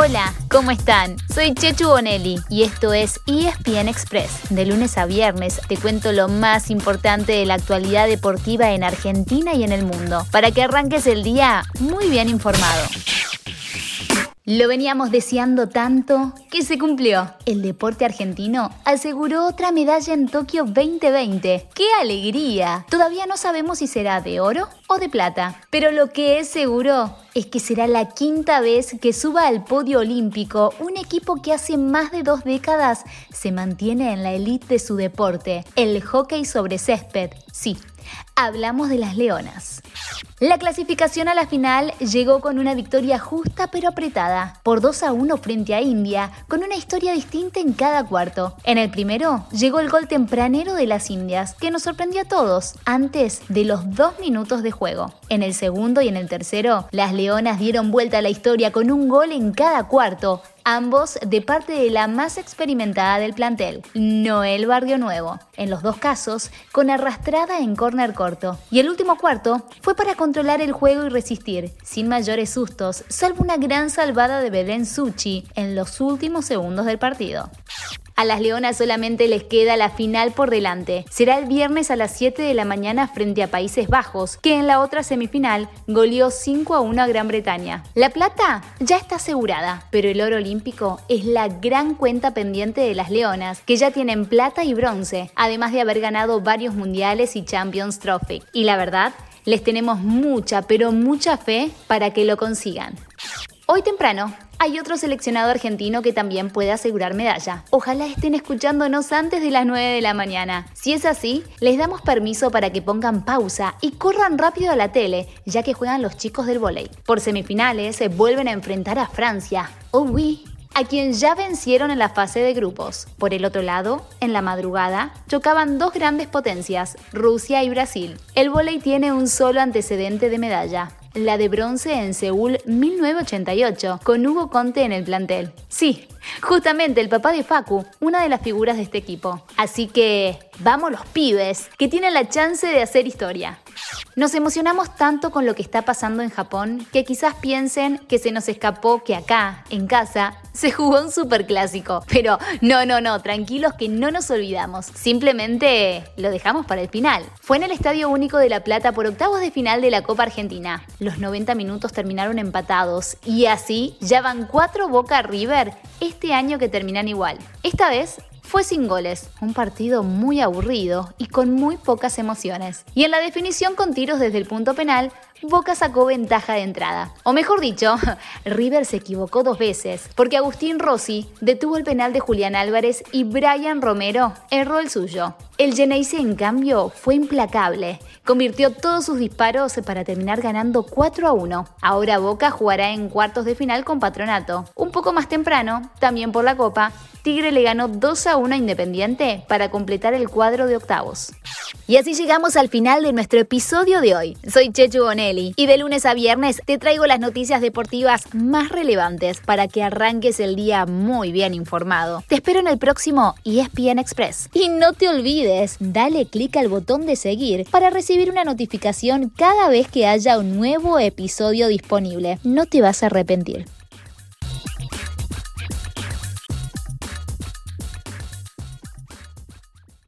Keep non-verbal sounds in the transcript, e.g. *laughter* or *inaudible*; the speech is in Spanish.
Hola, ¿cómo están? Soy Chechu Bonelli y esto es ESPN Express. De lunes a viernes te cuento lo más importante de la actualidad deportiva en Argentina y en el mundo, para que arranques el día muy bien informado. Lo veníamos deseando tanto que se cumplió. El deporte argentino aseguró otra medalla en Tokio 2020. ¡Qué alegría! Todavía no sabemos si será de oro o de plata, pero lo que es seguro es que será la quinta vez que suba al podio olímpico un equipo que hace más de dos décadas se mantiene en la élite de su deporte, el hockey sobre césped. Sí, hablamos de las leonas. La clasificación a la final llegó con una victoria justa pero apretada, por 2 a 1 frente a India, con una historia distinta en cada cuarto. En el primero llegó el gol tempranero de las Indias, que nos sorprendió a todos, antes de los dos minutos de juego. En el segundo y en el tercero, las Leonas dieron vuelta a la historia con un gol en cada cuarto, ambos de parte de la más experimentada del plantel, Noel Barrio Nuevo. En los dos casos, con arrastrada en córner corto. Y el último cuarto fue para controlar el juego y resistir, sin mayores sustos, salvo una gran salvada de Belén Suchi en los últimos segundos del partido. A las Leonas solamente les queda la final por delante. Será el viernes a las 7 de la mañana frente a Países Bajos, que en la otra semifinal goleó 5 a 1 a Gran Bretaña. La plata ya está asegurada, pero el oro olímpico es la gran cuenta pendiente de las Leonas, que ya tienen plata y bronce, además de haber ganado varios mundiales y Champions Trophy. Y la verdad, les tenemos mucha, pero mucha fe para que lo consigan. Hoy temprano hay otro seleccionado argentino que también puede asegurar medalla. Ojalá estén escuchándonos antes de las 9 de la mañana. Si es así, les damos permiso para que pongan pausa y corran rápido a la tele, ya que juegan los chicos del volei. Por semifinales se vuelven a enfrentar a Francia. Oh, oui a quien ya vencieron en la fase de grupos. Por el otro lado, en la madrugada, chocaban dos grandes potencias, Rusia y Brasil. El volei tiene un solo antecedente de medalla, la de bronce en Seúl 1988, con Hugo Conte en el plantel. Sí, justamente el papá de Facu, una de las figuras de este equipo. Así que vamos los pibes, que tienen la chance de hacer historia. Nos emocionamos tanto con lo que está pasando en Japón que quizás piensen que se nos escapó que acá, en casa, se jugó un superclásico. Pero no, no, no, tranquilos que no nos olvidamos. Simplemente lo dejamos para el final. Fue en el Estadio Único de La Plata por octavos de final de la Copa Argentina. Los 90 minutos terminaron empatados y así ya van cuatro Boca River este año que terminan igual. Esta vez fue sin goles, un partido muy aburrido y con muy pocas emociones. Y en la definición con tiros desde el punto penal, Boca sacó ventaja de entrada. O mejor dicho, *laughs* River se equivocó dos veces, porque Agustín Rossi detuvo el penal de Julián Álvarez y Brian Romero erró el suyo. El Geneise, en cambio, fue implacable. Convirtió todos sus disparos para terminar ganando 4 a 1. Ahora Boca jugará en cuartos de final con Patronato. Un poco más temprano, también por la Copa, Tigre le ganó 2 a 1 a Independiente para completar el cuadro de octavos. Y así llegamos al final de nuestro episodio de hoy. Soy Chechu Y de lunes a viernes te traigo las noticias deportivas más relevantes para que arranques el día muy bien informado. Te espero en el próximo ESPN Express. Y no te olvides, dale clic al botón de seguir para recibir una notificación cada vez que haya un nuevo episodio disponible. No te vas a arrepentir.